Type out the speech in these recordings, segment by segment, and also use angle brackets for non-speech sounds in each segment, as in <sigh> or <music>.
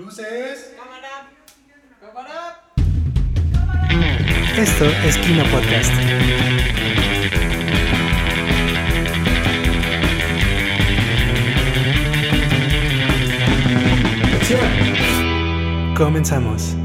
Luces. Cámara. Cámara. Esto es Kino Podcast. Comenzamos.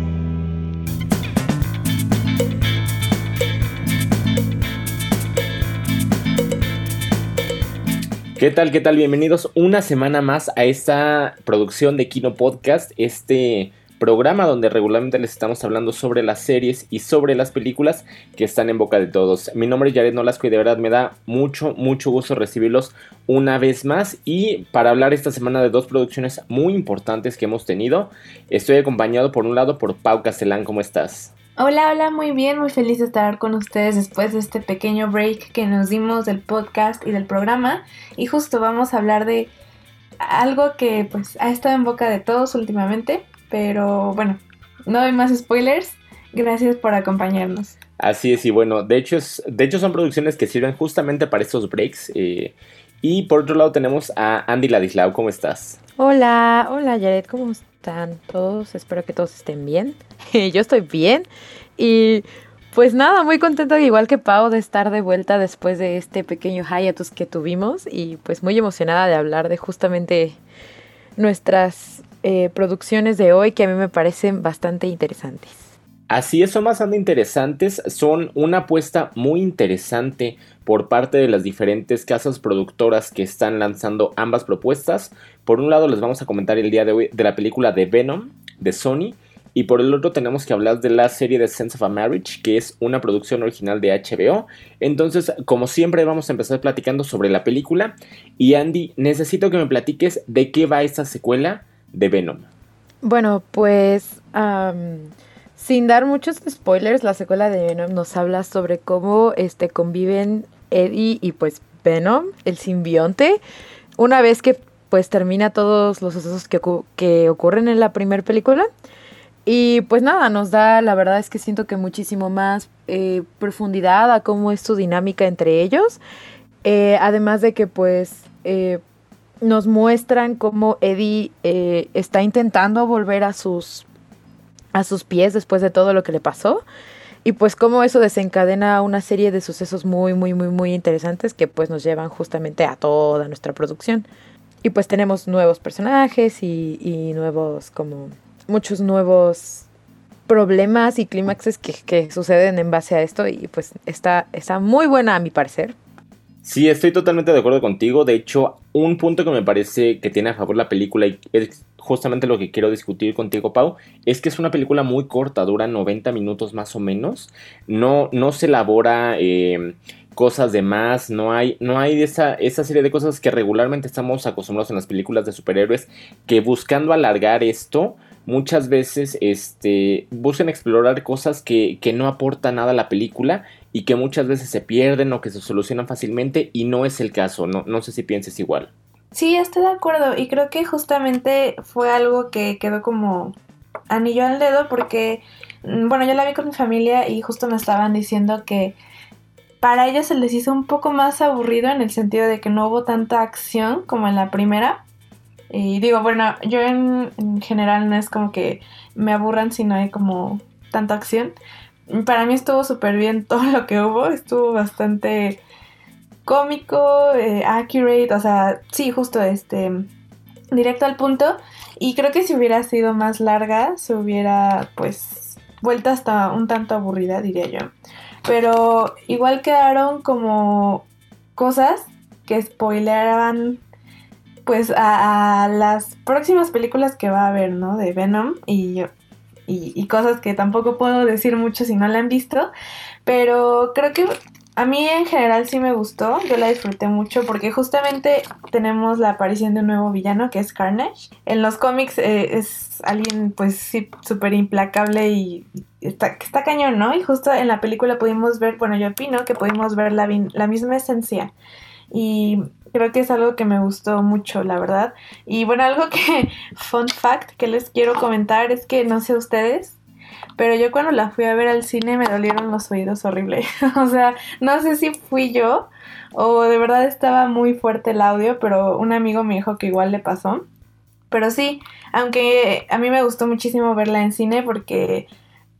¿Qué tal? ¿Qué tal? Bienvenidos una semana más a esta producción de Kino Podcast, este programa donde regularmente les estamos hablando sobre las series y sobre las películas que están en boca de todos. Mi nombre es Jared Nolasco y de verdad me da mucho, mucho gusto recibirlos una vez más y para hablar esta semana de dos producciones muy importantes que hemos tenido, estoy acompañado por un lado por Pau Castellán, ¿cómo estás? Hola, hola, muy bien, muy feliz de estar con ustedes después de este pequeño break que nos dimos del podcast y del programa. Y justo vamos a hablar de algo que pues ha estado en boca de todos últimamente, pero bueno, no hay más spoilers. Gracias por acompañarnos. Así es, y bueno, de hecho, es, de hecho son producciones que sirven justamente para estos breaks. eh, y por otro lado tenemos a Andy Ladislao, ¿cómo estás? Hola, hola Jared, ¿cómo están todos? Espero que todos estén bien. <laughs> Yo estoy bien y pues nada, muy contenta igual que Pau de estar de vuelta después de este pequeño hiatus que tuvimos y pues muy emocionada de hablar de justamente nuestras eh, producciones de hoy que a mí me parecen bastante interesantes. Así es, son bastante interesantes, son una apuesta muy interesante por parte de las diferentes casas productoras que están lanzando ambas propuestas. Por un lado les vamos a comentar el día de hoy de la película de Venom de Sony y por el otro tenemos que hablar de la serie de Sense of a Marriage, que es una producción original de HBO. Entonces, como siempre, vamos a empezar platicando sobre la película. Y Andy, necesito que me platiques de qué va esta secuela de Venom. Bueno, pues sin dar muchos spoilers, la secuela de Venom nos habla sobre cómo este, conviven Eddie y pues Venom, el simbionte, una vez que pues termina todos los sucesos que, que ocurren en la primera película. Y pues nada, nos da, la verdad es que siento que muchísimo más eh, profundidad a cómo es su dinámica entre ellos. Eh, además de que pues eh, nos muestran cómo Eddie está intentando volver a sus, a sus pies después de todo lo que le pasó. Y pues cómo eso desencadena una serie de sucesos muy, muy, muy, muy interesantes que pues nos llevan justamente a toda nuestra producción. Y pues tenemos nuevos personajes y, y nuevos, como muchos nuevos problemas y clímaxes que, que suceden en base a esto. Y pues está, está muy buena a mi parecer. Sí, estoy totalmente de acuerdo contigo. De hecho, un punto que me parece que tiene a favor la película y es justamente lo que quiero discutir contigo, Pau, es que es una película muy corta, dura 90 minutos más o menos. No, no se elabora eh, cosas de más, no hay, no hay esa, esa serie de cosas que regularmente estamos acostumbrados en las películas de superhéroes, que buscando alargar esto, muchas veces este, buscan explorar cosas que, que no aportan nada a la película y que muchas veces se pierden o que se solucionan fácilmente y no es el caso, no, no sé si pienses igual. Sí, estoy de acuerdo y creo que justamente fue algo que quedó como anillo al dedo porque, mm, bueno, yo la vi con mi familia y justo me estaban diciendo que para ellos se les hizo un poco más aburrido en el sentido de que no hubo tanta acción como en la primera. Y digo, bueno, yo en, en general no es como que me aburran si no hay como tanta acción. Para mí estuvo súper bien <laughs> todo lo que hubo, estuvo bastante cómico, eh, accurate, o sea, sí, justo este, directo al punto. Y creo que si hubiera sido más larga, se hubiera pues vuelto hasta un tanto aburrida, diría yo. Pero igual quedaron como cosas que spoileraban pues a, las próximas películas que va a haber, ¿no? De Venom y, y, cosas que tampoco puedo decir mucho si no la han visto. Pero creo que a mí en general sí me gustó, yo la disfruté mucho porque justamente tenemos la aparición de un nuevo villano que es Carnage. En los cómics eh, es alguien pues sí súper implacable y está, está cañón, ¿no? Y justo en la película pudimos ver, bueno yo opino que pudimos ver la, la misma esencia y creo que es algo que me gustó mucho, la verdad. Y bueno, algo que, <laughs> fun fact que les quiero comentar es que no sé ustedes, pero yo cuando la fui a ver al cine me dolieron los oídos horrible. <laughs> o sea, no sé si fui yo o de verdad estaba muy fuerte el audio, pero un amigo me dijo que igual le pasó. Pero sí, aunque a mí me gustó muchísimo verla en cine porque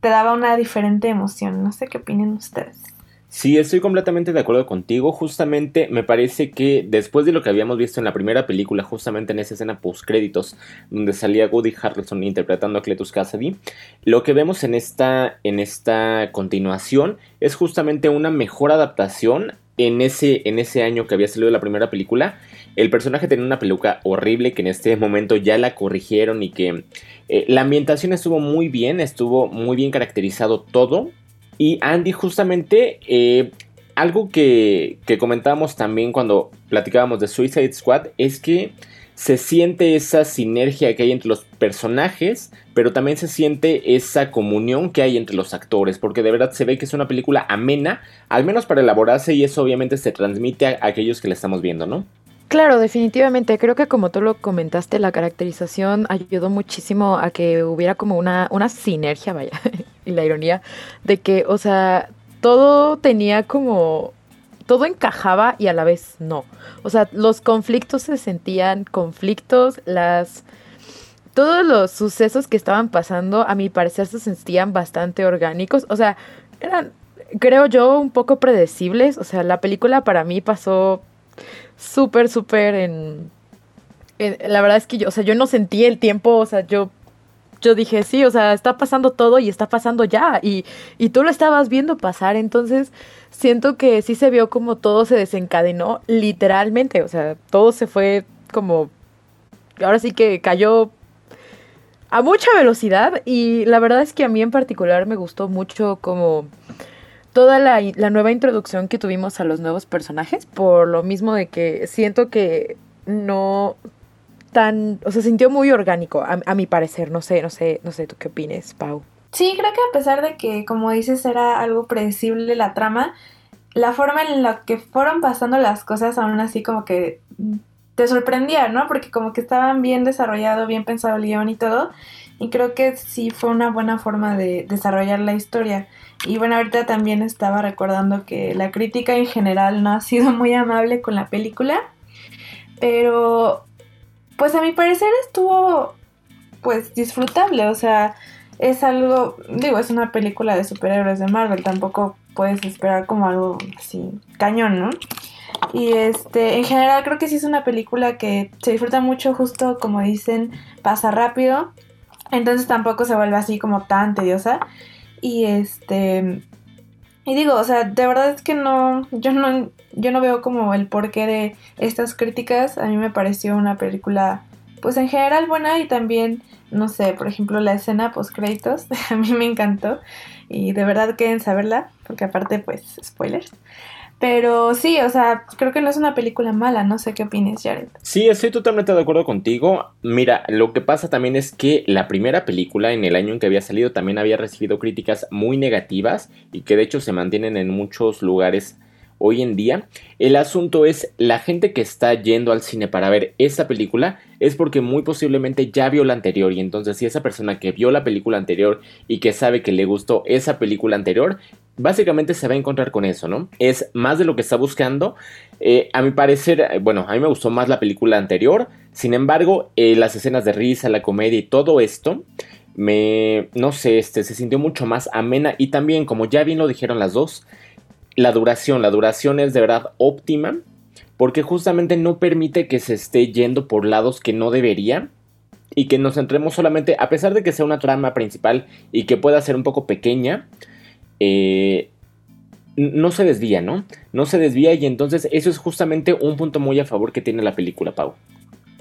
te daba una diferente emoción. No sé qué opinan ustedes. Sí, estoy completamente de acuerdo contigo. Justamente me parece que después de lo que habíamos visto en la primera película, justamente en esa escena post créditos, donde salía Woody Harrelson interpretando a Cletus Cassidy, lo que vemos en esta, en esta continuación es justamente una mejor adaptación en ese, en ese año que había salido la primera película. El personaje tenía una peluca horrible que en este momento ya la corrigieron y que eh, la ambientación estuvo muy bien, estuvo muy bien caracterizado todo. Y Andy, justamente, eh, algo que, que comentábamos también cuando platicábamos de Suicide Squad es que se siente esa sinergia que hay entre los personajes, pero también se siente esa comunión que hay entre los actores, porque de verdad se ve que es una película amena, al menos para elaborarse, y eso obviamente se transmite a aquellos que la estamos viendo, ¿no? Claro, definitivamente. Creo que como tú lo comentaste, la caracterización ayudó muchísimo a que hubiera como una, una sinergia, vaya, y la ironía, de que, o sea, todo tenía como todo encajaba y a la vez no. O sea, los conflictos se sentían conflictos, las todos los sucesos que estaban pasando, a mi parecer, se sentían bastante orgánicos. O sea, eran, creo yo, un poco predecibles. O sea, la película para mí pasó súper, súper en, en, La verdad es que yo, o sea, yo no sentí el tiempo, o sea, yo yo dije, sí, o sea, está pasando todo y está pasando ya. Y, y tú lo estabas viendo pasar. Entonces, siento que sí se vio como todo se desencadenó literalmente. O sea, todo se fue como. Ahora sí que cayó a mucha velocidad. Y la verdad es que a mí en particular me gustó mucho como toda la, la nueva introducción que tuvimos a los nuevos personajes. Por lo mismo de que siento que no tan, o sea, se sintió muy orgánico, a, a, mi parecer, no sé, no sé, no sé, ¿tú qué opines, Pau? Sí, creo que a pesar de que, como dices, era algo predecible la trama, la forma en la que fueron pasando las cosas aún así como que te sorprendía, ¿no? Porque como que estaban bien desarrollado, bien pensado el guion y todo. Y creo que sí fue una buena forma de desarrollar la historia. Y bueno, ahorita también estaba recordando que la crítica en general no ha sido muy amable con la película. Pero pues a mi parecer estuvo pues disfrutable, o sea, es algo, digo, es una película de superhéroes de Marvel, tampoco puedes esperar como algo así cañón, ¿no? Y este, en general creo que sí es una película que se disfruta mucho, justo como dicen, pasa rápido, entonces tampoco se vuelve así como tan tediosa. Y este, y digo, o sea, de verdad es que no, yo no, yo no veo como el porqué de estas críticas. A mí me pareció una película, pues en general buena y también, no sé, por ejemplo, la escena post créditos, <laughs> a mí me encantó y de verdad queden saberla, porque aparte, pues, spoilers. Pero sí, o sea, creo que no es una película mala, no sé qué opinas, Jared. Sí, estoy totalmente de acuerdo contigo. Mira, lo que pasa también es que la primera película en el año en que había salido también había recibido críticas muy negativas y que de hecho se mantienen en muchos lugares hoy en día. El asunto es la gente que está yendo al cine para ver esa película es porque muy posiblemente ya vio la anterior y entonces si esa persona que vio la película anterior y que sabe que le gustó esa película anterior, básicamente se va a encontrar con eso, ¿no? Es más de lo que está buscando. Eh, a mi parecer, eh, bueno, a mí me gustó más la película anterior, sin embargo, eh, las escenas de risa, la comedia y todo esto me, no sé, este, se sintió mucho más amena y también, como ya bien lo dijeron las dos, la duración, la duración es de verdad óptima porque justamente no permite que se esté yendo por lados que no debería y que nos centremos solamente, a pesar de que sea una trama principal y que pueda ser un poco pequeña, eh, no se desvía, ¿no? No se desvía y entonces eso es justamente un punto muy a favor que tiene la película, Pau.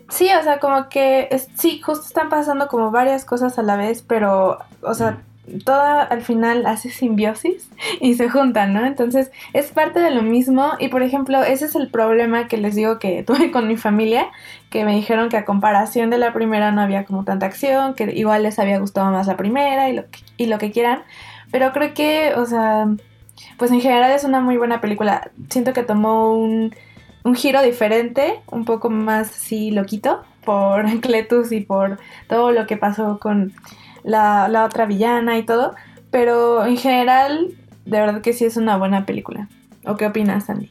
Sí, o sea, como que es, sí, justo están pasando como varias cosas a la vez, pero, o sea, toda al final hace simbiosis <laughs> y se juntan, ¿no? Entonces es parte de lo mismo y por ejemplo ese es el problema que les digo que <laughs> tuve con mi familia, que me dijeron que a comparación de la primera no había como tanta acción, que igual les había gustado más la primera y lo que, y lo que quieran, pero creo que, o sea, pues en general es una muy buena película. Siento que tomó un, un giro diferente, un poco más así loquito por <laughs> Cletus y por todo lo que pasó con la, la otra villana y todo. Pero en general, de verdad que sí es una buena película. ¿O qué opinas, Andy?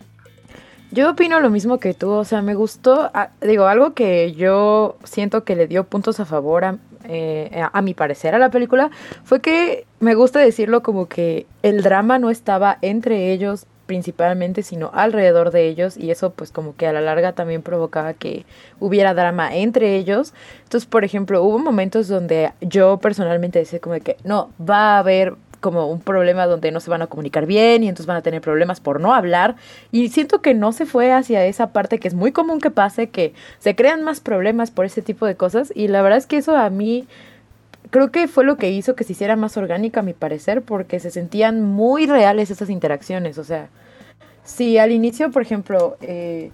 Yo opino lo mismo que tú, o sea, me gustó, ah, digo, algo que yo siento que le dio puntos a favor a, eh, a, mi parecer a la película fue que me gusta decirlo como que el drama no estaba entre ellos principalmente, sino alrededor de ellos y eso pues como que a la larga también provocaba que hubiera drama entre ellos. Entonces, por ejemplo, hubo momentos donde yo personalmente decía como que no, va a haber como un problema donde no se van a comunicar bien y entonces van a tener problemas por no hablar. Y siento que no se fue hacia esa parte que es muy común que pase, que se crean más problemas por ese tipo de cosas. Y la verdad es que eso a mí creo que fue lo que hizo que se hiciera más orgánica a mi parecer, porque se sentían muy reales esas interacciones. O sea, si al inicio, por ejemplo, eh,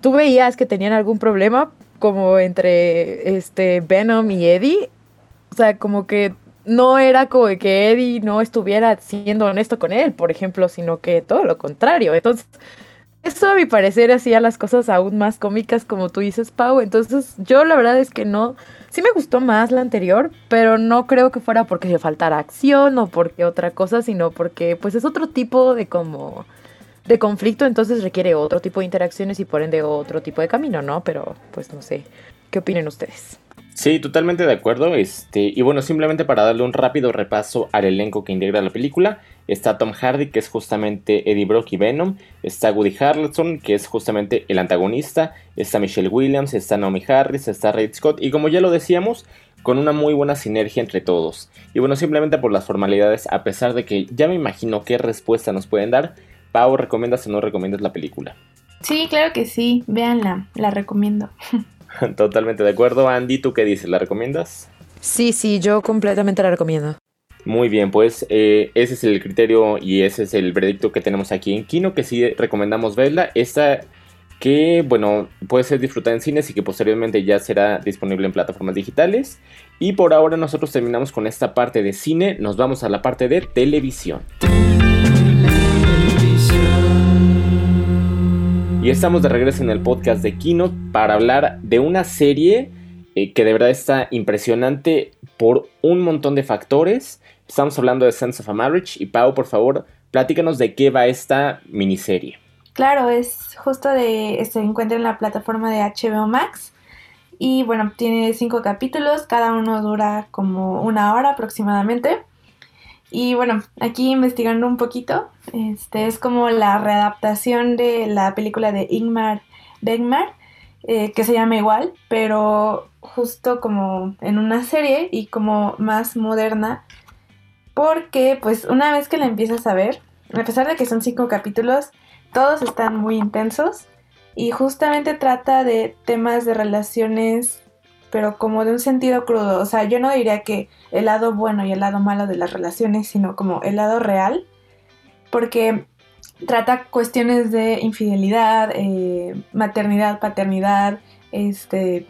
tú veías que tenían algún problema como entre este Venom y Eddie, o sea, como que no era como que Eddie no estuviera siendo honesto con él, por ejemplo, sino que todo lo contrario. Entonces, eso a mi parecer hacía las cosas aún más cómicas, como tú dices, Pau. Entonces, yo la verdad es que no. Sí me gustó más la anterior, pero no creo que fuera porque le faltara acción o porque otra cosa, sino porque, pues, es otro tipo de como. de conflicto, entonces requiere otro tipo de interacciones y por ende otro tipo de camino, ¿no? Pero, pues, no sé. ¿Qué opinen ustedes? Sí, totalmente de acuerdo. Este, y bueno, simplemente para darle un rápido repaso al elenco que integra la película, está Tom Hardy, que es justamente Eddie Brock y Venom, está Woody Harrelson, que es justamente el antagonista, está Michelle Williams, está Naomi Harris, está Ray Scott, y como ya lo decíamos, con una muy buena sinergia entre todos. Y bueno, simplemente por las formalidades, a pesar de que ya me imagino qué respuesta nos pueden dar, Pau, ¿recomiendas o no recomiendas la película? Sí, claro que sí, véanla, la recomiendo. <laughs> Totalmente de acuerdo. Andy, ¿tú qué dices? ¿La recomiendas? Sí, sí, yo completamente la recomiendo. Muy bien, pues eh, ese es el criterio y ese es el veredicto que tenemos aquí en Kino, que sí recomendamos verla. Esta que, bueno, puede ser disfrutada en cines y que posteriormente ya será disponible en plataformas digitales. Y por ahora nosotros terminamos con esta parte de cine, nos vamos a la parte de televisión. Y estamos de regreso en el podcast de Kino para hablar de una serie eh, que de verdad está impresionante por un montón de factores. Estamos hablando de Sense of a Marriage y Pau, por favor, platícanos de qué va esta miniserie. Claro, es justo de se encuentra en la plataforma de HBO Max y bueno, tiene cinco capítulos, cada uno dura como una hora aproximadamente. Y bueno, aquí investigando un poquito, este es como la readaptación de la película de Ingmar Bergman, eh, que se llama igual, pero justo como en una serie y como más moderna, porque pues una vez que la empiezas a ver, a pesar de que son cinco capítulos, todos están muy intensos y justamente trata de temas de relaciones pero como de un sentido crudo. O sea, yo no diría que el lado bueno y el lado malo de las relaciones, sino como el lado real, porque trata cuestiones de infidelidad, eh, maternidad, paternidad, este,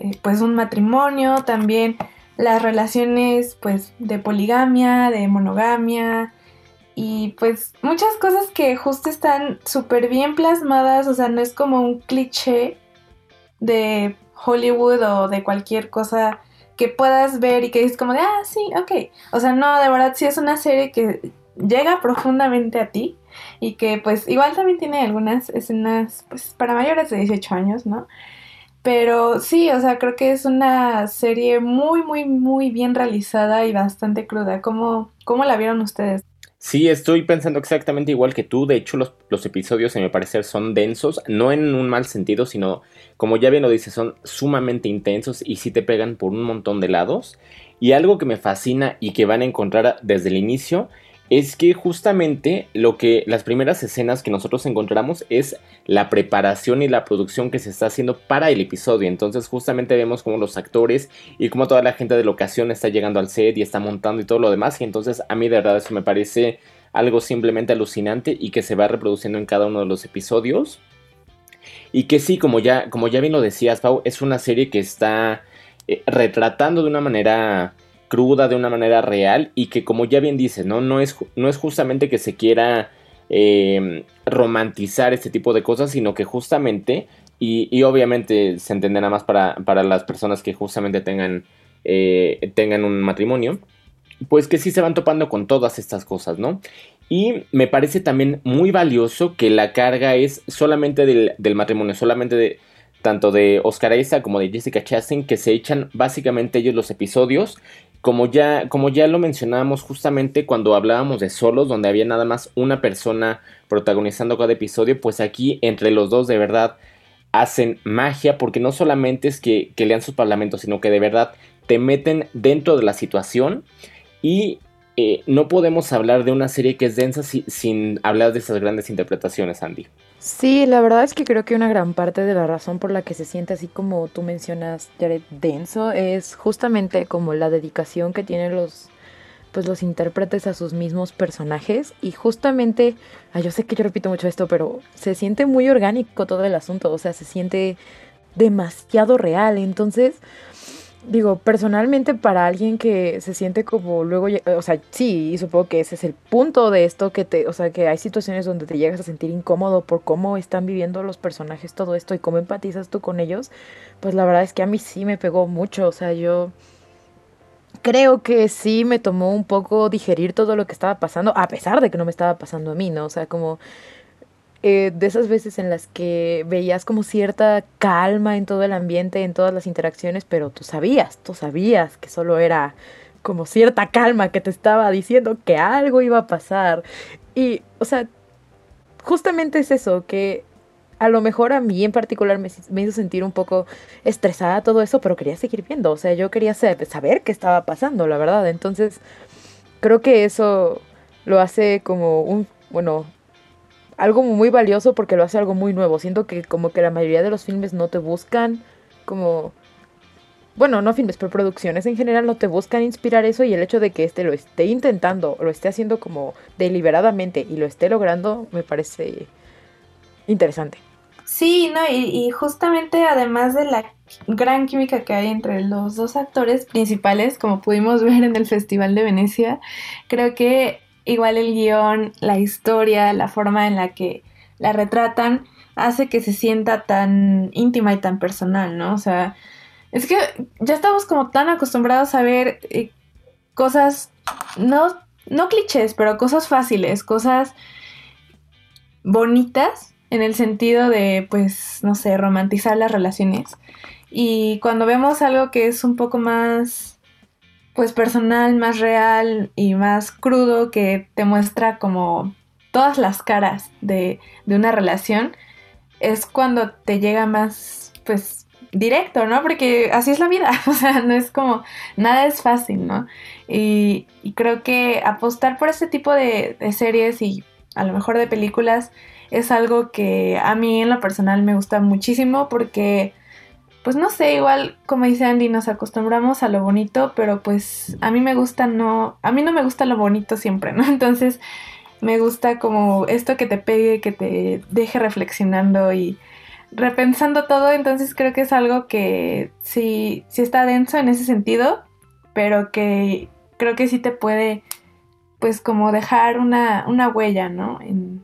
eh, pues un matrimonio, también las relaciones pues de poligamia, de monogamia y pues muchas cosas que justo están súper bien plasmadas, o sea, no es como un cliché de Hollywood o de cualquier cosa que puedas ver y que es como de, ah, sí, ok. O sea, no, de verdad sí es una serie que llega profundamente a ti y que pues igual también tiene algunas escenas pues para mayores de 18 años, ¿no? Pero sí, o sea, creo que es una serie muy, muy, muy bien realizada y bastante cruda. ¿Cómo, cómo la vieron ustedes? Sí, estoy pensando exactamente igual que tú. De hecho, los, los, episodios, en mi parecer, son densos, no en un mal sentido, sino, como ya bien lo dices, son sumamente intensos y sí te pegan por un montón de lados. Y algo que me fascina y que van a encontrar desde el inicio es que justamente lo que las primeras escenas que nosotros encontramos es la preparación y la producción que se está haciendo para el episodio. Entonces justamente vemos como los actores y como toda la gente de la ocasión está llegando al set y está montando y todo lo demás. Y entonces a mí de verdad eso me parece algo simplemente alucinante y que se va reproduciendo en cada uno de los episodios. Y que sí, como ya, como ya bien lo decías, Pau, es una serie que está eh, retratando de una manera cruda, de una manera real y que como ya bien dices, ¿no? No es, no es justamente que se quiera eh, romantizar este tipo de cosas, sino que justamente, y, obviamente se entenderá más para, para, las personas que justamente tengan, eh, tengan un matrimonio, pues que sí se van topando con todas estas cosas, ¿no? Y me parece también muy valioso que la carga es solamente del, del matrimonio, solamente de tanto de Oscar Isaac como de Jessica Chastain, que se echan básicamente ellos los episodios. Como ya, como ya lo mencionábamos justamente cuando hablábamos de solos, donde había nada más una persona protagonizando cada episodio, pues aquí entre los dos de verdad hacen magia, porque no solamente es que, que lean sus parlamentos, sino que de verdad te meten dentro de la situación y eh, no podemos hablar de una serie que es densa sin hablar de esas grandes interpretaciones, Andy. Sí, la verdad es que creo que una gran parte de la razón por la que se siente así como tú mencionas, Jared, denso, es justamente como la dedicación que tienen los pues los intérpretes a sus mismos personajes. Y justamente, yo sé que yo repito mucho esto, pero se siente muy orgánico todo el asunto, o sea, se siente demasiado real, entonces digo, personalmente para alguien que se siente como luego, o sea, sí, y supongo que ese es el punto de esto, que te, o sea, que hay situaciones donde te llegas a sentir incómodo por cómo están viviendo los personajes todo esto y cómo empatizas tú con ellos, pues la verdad es que a mí sí me pegó mucho, o sea, yo creo que sí me tomó un poco digerir todo lo que estaba pasando, a pesar de que no me estaba pasando a mí, ¿no? O sea, como eh, de esas veces en las que veías como cierta calma en todo el ambiente, en todas las interacciones, pero tú sabías, tú sabías que solo era como cierta calma que te estaba diciendo que algo iba a pasar. Y, o sea, justamente es eso, que a lo mejor a mí en particular me, hizo sentir un poco estresada todo eso, pero quería seguir viendo, o sea, yo quería saber qué estaba pasando, la verdad. Entonces, creo que eso lo hace como un, bueno, algo muy valioso porque lo hace algo muy nuevo. Siento que como que la mayoría de los filmes no te buscan como... Bueno, no filmes, pero producciones en general no te buscan inspirar eso y el hecho de que este lo esté intentando, lo esté haciendo como deliberadamente y lo esté logrando, me parece interesante. Sí, no, y, y justamente además de la gran química que hay entre los dos actores principales, como pudimos <laughs> ver en el Festival de Venecia, creo que igual el guion, la historia, la forma en la que la retratan, hace que se sienta tan íntima y tan personal, ¿no? O sea, es que ya estamos como tan acostumbrados a ver eh, cosas, no, no clichés, pero cosas fáciles, cosas bonitas en el sentido de, pues, no sé, romantizar las relaciones. Y cuando vemos algo que es un poco más pues personal, más real y más crudo que te muestra como todas las caras de, una relación, es cuando te llega más, pues, directo, ¿no? Porque así es la vida, <laughs> o sea, no es como, nada es fácil, ¿no? Y, creo que apostar por este tipo de, de series y a lo mejor de películas es algo que a mí en lo personal me gusta muchísimo porque pues no sé, igual como dice Andy, nos acostumbramos a lo bonito, pero pues a mí me gusta no, a mí no me gusta lo bonito siempre, ¿no? <laughs> Entonces me gusta como esto que te pegue, que te deje reflexionando y repensando todo, entonces creo que es algo que sí, sí está denso en ese sentido, pero que creo que sí te puede pues como dejar una, una huella, ¿no? En,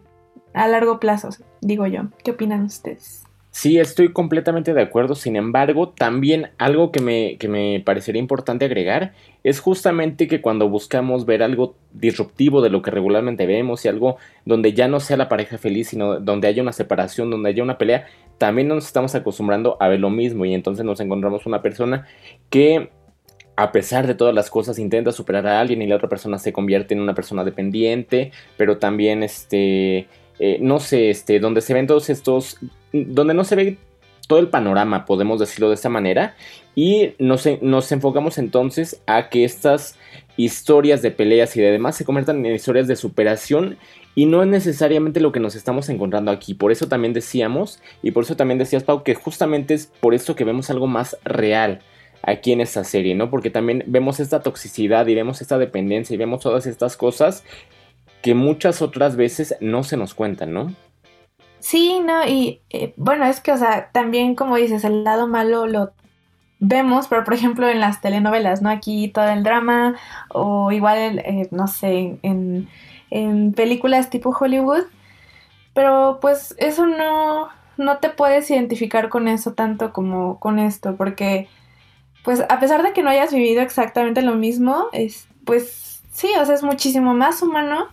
a largo plazo, digo yo. ¿Qué opinan ustedes? Sí, estoy completamente de acuerdo. Sin embargo, también algo que me, que me parecería importante agregar es justamente que cuando buscamos ver algo disruptivo de lo que regularmente vemos y algo donde ya no sea la pareja feliz, sino donde haya una separación, donde haya una pelea, también nos estamos acostumbrando a ver lo mismo y entonces nos encontramos una persona que a pesar de todas las cosas intenta superar a alguien y la otra persona se convierte en una persona dependiente, pero también este eh, no sé, este, donde se ven todos estos, donde no se ve todo el panorama, podemos decirlo de esta manera, y nos, nos enfocamos entonces a que estas historias de peleas y de demás se conviertan en historias de superación y no es necesariamente lo que nos estamos encontrando aquí. Por eso también decíamos, y por eso también decías, Pau, que justamente es por eso que vemos algo más real aquí en esta serie, ¿no? Porque también vemos esta toxicidad y vemos esta dependencia y vemos todas estas cosas que muchas otras veces no se nos cuentan, ¿no? Sí, no, y eh, bueno, es que, o sea, también como dices, el lado malo lo vemos, pero por ejemplo en las telenovelas, ¿no? Aquí todo el drama, o igual, eh, no sé, en, en películas tipo Hollywood, pero pues eso no, no te puedes identificar con eso tanto como con esto, porque pues a pesar de que no hayas vivido exactamente lo mismo, es, pues sí, o sea, es muchísimo más humano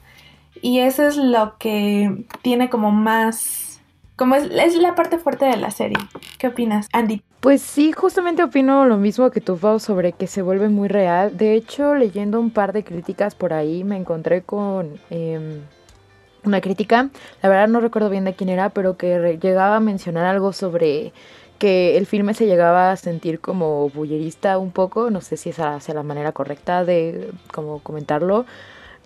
y eso es lo que tiene como más, como es, es la parte fuerte de la serie. ¿Qué opinas, Andy? Pues sí, justamente opino lo mismo que tú, Pau, sobre que se vuelve muy real. De hecho, leyendo un par de críticas por ahí, me encontré con em, una crítica, la verdad no recuerdo bien de quién era, pero que llegaba a mencionar algo sobre que el filme se llegaba a sentir como bullerista un poco, no sé si esa sea la manera correcta de como comentarlo,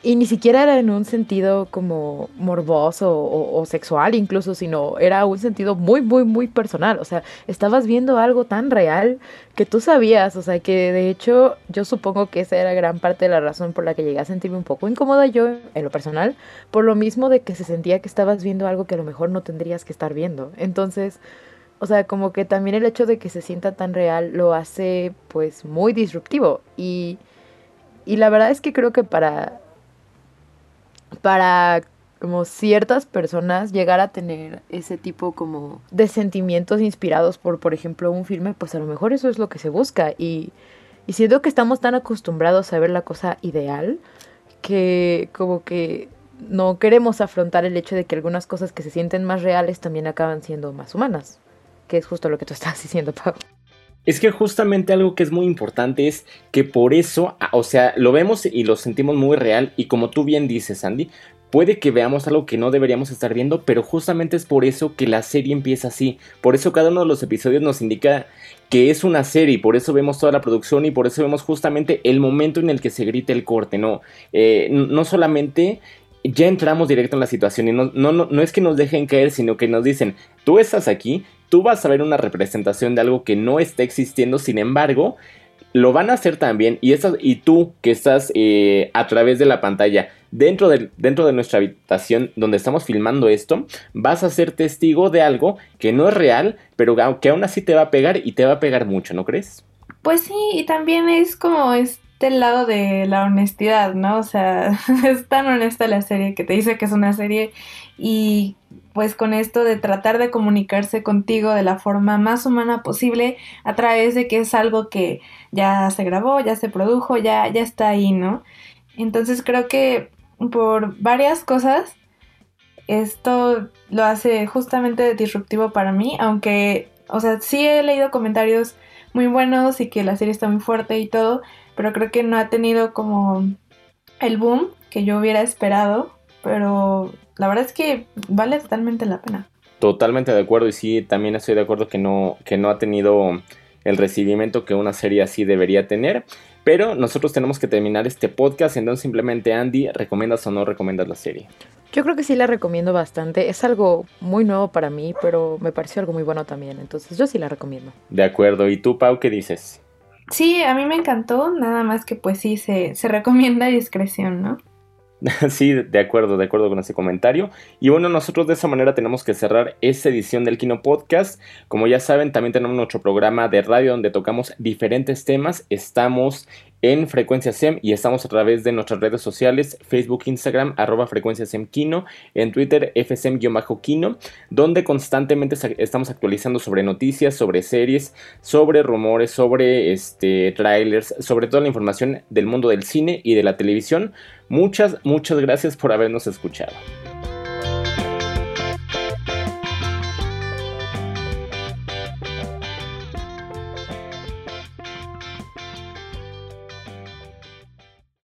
y ni siquiera era en un sentido como morboso o, sexual incluso, sino era un sentido muy, muy, muy personal. O sea, estabas viendo algo tan real que tú sabías. O sea, que de hecho yo supongo que esa era gran parte de la razón por la que llegué a sentirme un poco incómoda yo en lo personal. Por lo mismo de que se sentía que estabas viendo algo que a lo mejor no tendrías que estar viendo. Entonces... O sea, como que también el hecho de que se sienta tan real lo hace pues muy disruptivo. Y, y la verdad es que creo que para para como ciertas personas llegar a tener ese tipo como de sentimientos inspirados por, por ejemplo, un filme, pues a lo mejor eso es lo que se busca. Y, y siento que estamos tan acostumbrados a ver la cosa ideal que como que no queremos afrontar el hecho de que algunas cosas que se sienten más reales también acaban siendo más humanas, que es justo lo que tú estás <laughs> diciendo, Pau. Es que justamente algo que es muy importante es que por eso, o sea, lo vemos y lo sentimos muy real y como tú bien dices, Andy, puede que veamos algo que no deberíamos estar viendo, pero justamente es por eso que la serie empieza así. Por eso cada uno de los episodios nos indica que es una serie, por eso vemos toda la producción y por eso vemos justamente el momento en el que se grita el corte, ¿no? Eh, no solamente ya entramos directo en la situación y no, no, no es que nos dejen caer, sino que nos dicen, tú estás aquí, tú vas a ver una representación de algo que no está existiendo, sin embargo, lo van a hacer también y, y tú que estás eh, a través de la pantalla dentro de, dentro de nuestra habitación donde estamos filmando esto, vas a ser testigo de algo que no es real, pero que aún así te va a pegar y te va a pegar mucho, ¿no crees? Pues sí, y también es como este lado de la honestidad, ¿no? O sea, <laughs> es tan honesta la serie que te dice que es una serie y pues con esto de tratar de comunicarse contigo de la forma más humana posible a través de que es algo que ya se grabó, ya se produjo, ya, ya está ahí, ¿no? Entonces creo que por varias cosas esto lo hace justamente disruptivo para mí, aunque, o sea, sí he leído comentarios muy buenos y que la serie está muy fuerte y todo, pero creo que no ha tenido como el boom que yo hubiera esperado, pero la verdad es que vale totalmente la pena. Totalmente de acuerdo y sí, también estoy de acuerdo que no, que no ha tenido el recibimiento que una serie así debería tener. Pero nosotros tenemos que terminar este podcast, entonces simplemente Andy, ¿recomiendas o no recomiendas la serie? Yo creo que sí la recomiendo bastante. Es algo muy nuevo para mí, pero me pareció algo muy bueno también. Entonces yo sí la recomiendo. De acuerdo. ¿Y tú, Pau, qué dices? Sí, a mí me encantó. Nada más que pues sí, se, se recomienda discreción, ¿no? <laughs> sí, de acuerdo, de acuerdo con ese comentario. Y bueno, nosotros de esa manera tenemos que cerrar esta edición del Kino Podcast. Como ya saben, también tenemos nuestro programa de radio donde tocamos diferentes temas. Estamos en Frecuencia SEM y estamos a través de nuestras redes sociales, Facebook, Instagram, arroba Frecuencia SEM Kino, en Twitter, FSM-Kino, donde constantemente estamos actualizando sobre noticias, sobre series, sobre rumores, sobre este, trailers, sobre toda la información del mundo del cine y de la televisión. Muchas, muchas gracias por habernos escuchado.